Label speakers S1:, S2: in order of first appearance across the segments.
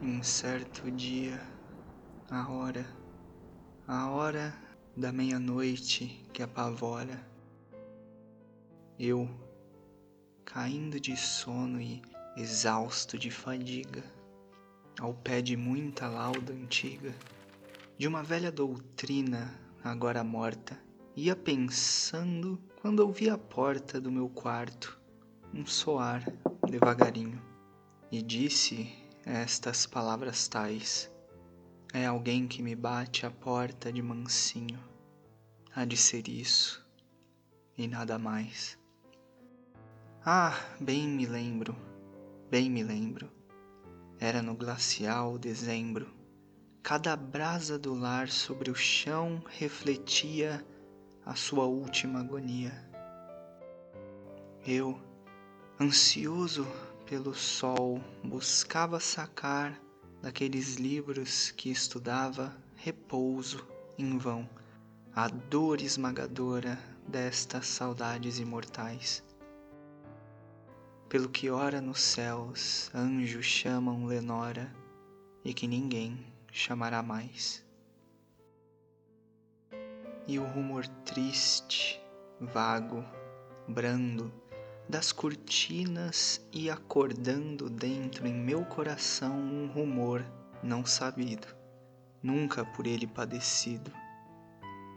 S1: em certo dia, a hora, a hora da meia-noite que apavora, eu, caindo de sono e exausto de fadiga, ao pé de muita lauda antiga, de uma velha doutrina agora morta, ia pensando quando ouvi a porta do meu quarto um soar devagarinho e disse estas palavras tais: É alguém que me bate a porta de mansinho. Há de ser isso e nada mais. Ah, bem me lembro, bem me lembro. Era no glacial dezembro. Cada brasa do lar sobre o chão refletia a sua última agonia. Eu, ansioso pelo sol, buscava sacar daqueles livros que estudava repouso em vão, a dor esmagadora destas saudades imortais. Pelo que ora nos céus anjos chamam Lenora e que ninguém chamará mais e o rumor triste, vago, brando das cortinas e acordando dentro em meu coração um rumor não sabido, nunca por ele padecido.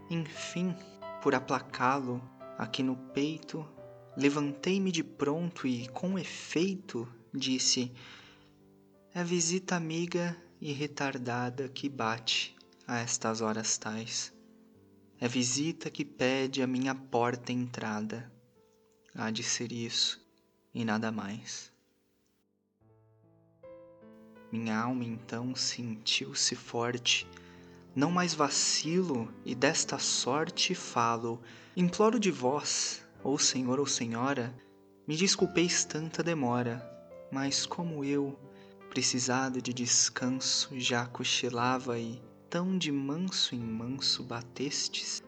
S1: Enfim, por aplacá-lo aqui no peito, levantei-me de pronto e, com efeito, disse: É visita amiga e retardada que bate a estas horas tais. É visita que pede a minha porta entrada. Há de ser isso e nada mais. Minha alma então sentiu-se forte. Não mais vacilo e desta sorte falo. Imploro de vós, ou senhor ou senhora, me desculpeis tanta demora, mas como eu, precisado de descanso, já cochilava e tão de manso em manso batestes,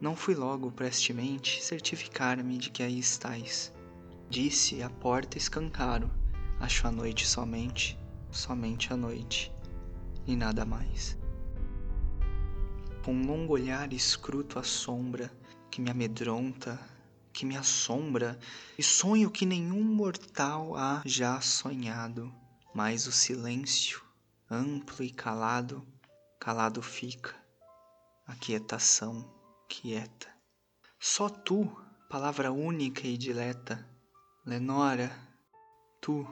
S1: não fui logo prestemente certificar-me de que aí estais. Disse a porta escancaro, acho a noite somente, somente a noite, e nada mais. Com um longo olhar escruto a sombra que me amedronta, que me assombra, e sonho que nenhum mortal há já sonhado, mas o silêncio, amplo e calado, calado fica, a quietação quieta. Só tu, palavra única e dileta, Lenora, tu,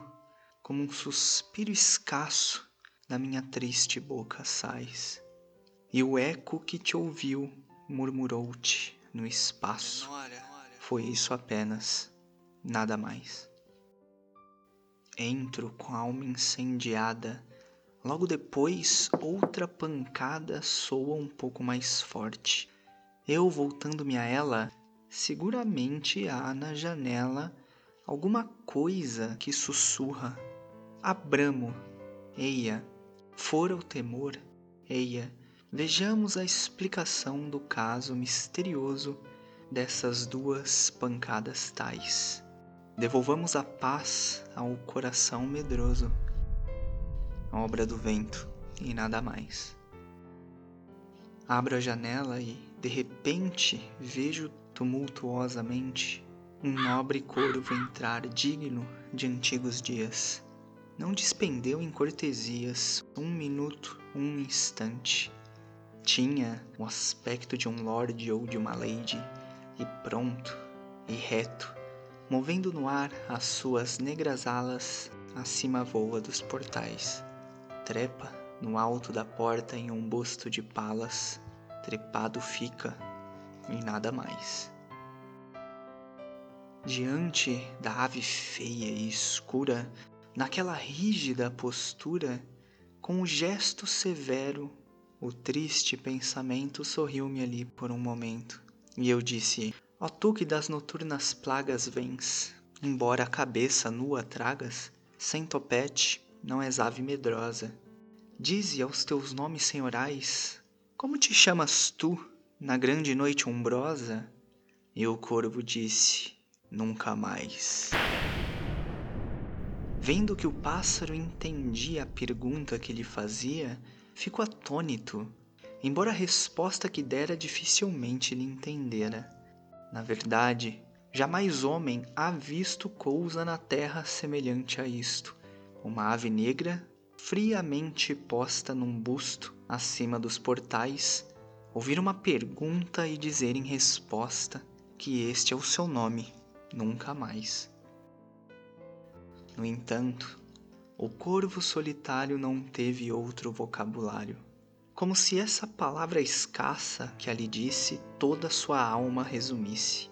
S1: como um suspiro escasso, da minha triste boca sais. E o eco que te ouviu murmurou-te no espaço. Foi isso apenas, nada mais. Entro com a alma incendiada Logo depois, outra pancada soa um pouco mais forte. Eu, voltando-me a ela, seguramente há na janela alguma coisa que sussurra. Abramo, eia, fora o temor, eia, vejamos a explicação do caso misterioso dessas duas pancadas tais. Devolvamos a paz ao coração medroso obra do vento e nada mais. Abro a janela e, de repente, vejo tumultuosamente um nobre corvo entrar digno de antigos dias. Não despendeu em cortesias um minuto, um instante. Tinha o aspecto de um lord ou de uma lady, e pronto, e reto, movendo no ar as suas negras alas acima voa dos portais trepa no alto da porta em um busto de palas, trepado fica e nada mais. Diante da ave feia e escura, naquela rígida postura, com o gesto severo, o triste pensamento sorriu-me ali por um momento, e eu disse: Ó tu que das noturnas plagas vens, embora a cabeça nua tragas, sem topete, não és ave medrosa. Dize aos teus nomes senhorais, como te chamas tu na grande noite umbrosa? E o corvo disse, nunca mais. Vendo que o pássaro entendia a pergunta que lhe fazia, ficou atônito, embora a resposta que dera dificilmente lhe entendera. Na verdade, jamais homem há visto cousa na terra semelhante a isto. Uma ave negra, friamente posta num busto acima dos portais, ouvir uma pergunta e dizer em resposta que este é o seu nome, nunca mais. No entanto, o corvo solitário não teve outro vocabulário como se essa palavra escassa que ali disse toda sua alma resumisse.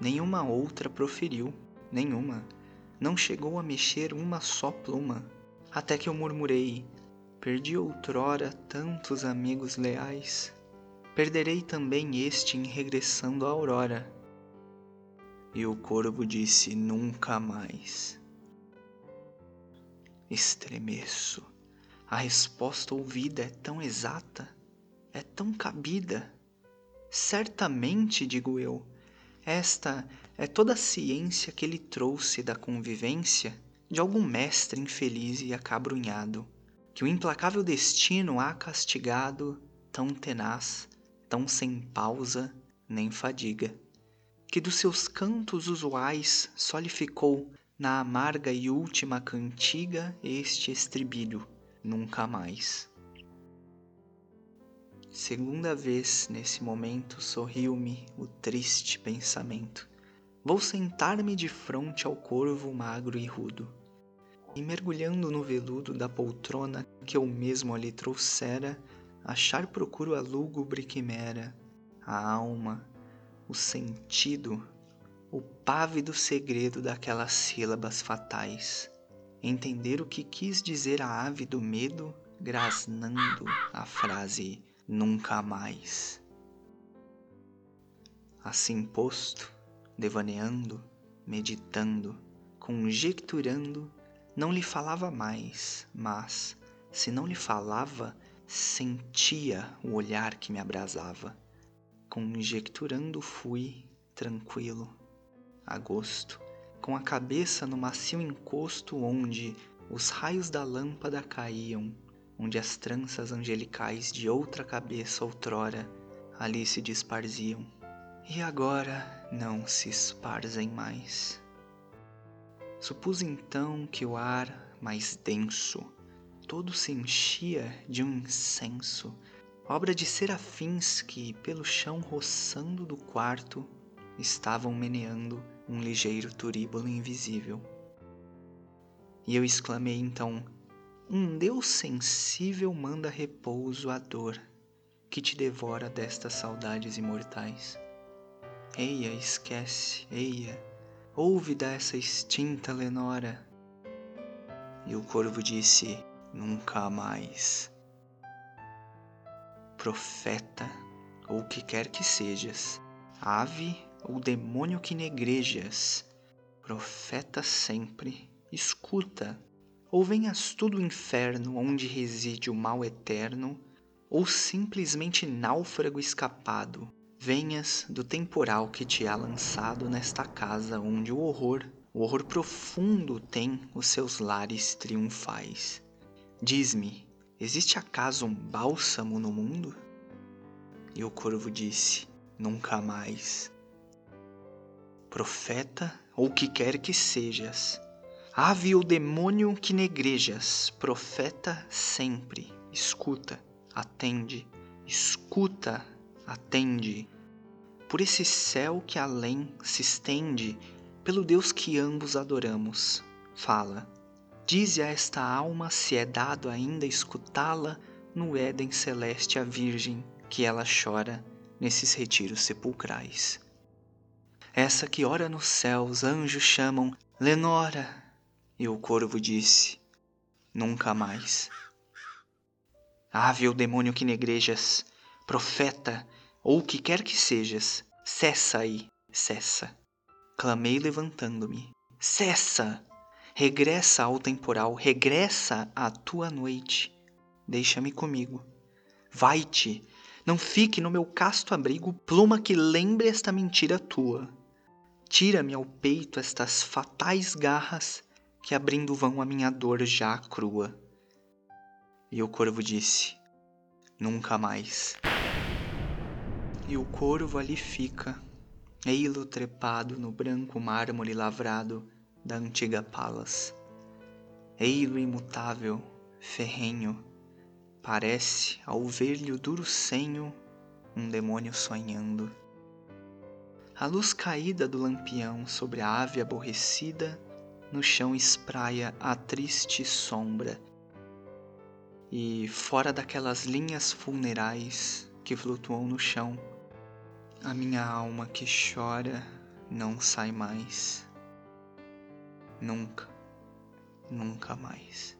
S1: Nenhuma outra proferiu, nenhuma. Não chegou a mexer uma só pluma, até que eu murmurei: Perdi outrora tantos amigos leais, perderei também este em regressando à aurora. E o corvo disse: Nunca mais. Estremeço a resposta ouvida é tão exata, é tão cabida. Certamente, digo eu, esta é toda a ciência que ele trouxe da convivência de algum mestre infeliz e acabrunhado, que o implacável destino há castigado tão tenaz, tão sem pausa nem fadiga, que dos seus cantos usuais só lhe ficou na amarga e última cantiga este estribilho nunca mais. Segunda vez nesse momento sorriu-me o triste pensamento. Vou sentar-me de frente ao corvo magro e rudo, e mergulhando no veludo da poltrona que eu mesmo ali trouxera, achar procuro a lúgubre quimera, a alma, o sentido, o pávido segredo daquelas sílabas fatais entender o que quis dizer a ave do medo, grasnando a frase nunca mais. Assim posto, devaneando, meditando, conjecturando, não lhe falava mais, mas, se não lhe falava, sentia o olhar que me abrasava. Conjecturando fui, tranquilo, a gosto, com a cabeça no macio encosto onde os raios da lâmpada caíam, onde as tranças angelicais de outra cabeça outrora ali se disparziam, e agora não se esparzem mais. Supus então que o ar mais denso todo se enchia de um incenso, obra de serafins que, pelo chão roçando do quarto, estavam meneando um ligeiro turíbulo invisível. E eu exclamei então: Um Deus sensível manda repouso à dor que te devora destas saudades imortais. Eia, esquece, eia, ouve dessa extinta Lenora. E o corvo disse: Nunca mais. Profeta, ou o que quer que sejas, ave ou demônio que negrejas, profeta sempre, escuta, ou venhas tu do inferno onde reside o mal eterno, ou simplesmente náufrago escapado, venhas do temporal que te há lançado nesta casa onde o horror, o horror profundo tem os seus lares triunfais. Diz-me, existe acaso um bálsamo no mundo? E o corvo disse: Nunca mais profeta ou que quer que sejas. Ave ou demônio que negrejas, profeta sempre, escuta, atende, escuta, atende. Por esse céu que além se estende, pelo Deus que ambos adoramos, fala. Dize a esta alma se é dado ainda escutá-la no Éden celeste a Virgem que ela chora nesses retiros sepulcrais. Essa que ora nos céus anjos chamam Lenora. E o corvo disse: Nunca mais. Ave ou demônio que negrejas, profeta, ou o que quer que sejas, cessa aí, cessa. Clamei levantando-me: Cessa! Regressa ao temporal, regressa à tua noite. Deixa-me comigo. Vai-te, não fique no meu casto abrigo pluma que lembre esta mentira tua. Tira-me ao peito estas fatais garras que abrindo vão a minha dor já crua. E o corvo disse: Nunca mais. E o corvo ali fica, ei-lo trepado no branco mármore lavrado da antiga palas. Ei-lo imutável, ferrenho, parece, ao ver-lhe o duro senho, um demônio sonhando. A luz caída do lampião sobre a ave aborrecida no chão espraia a triste sombra. E fora daquelas linhas funerais que flutuam no chão, a minha alma que chora não sai mais. Nunca, nunca mais.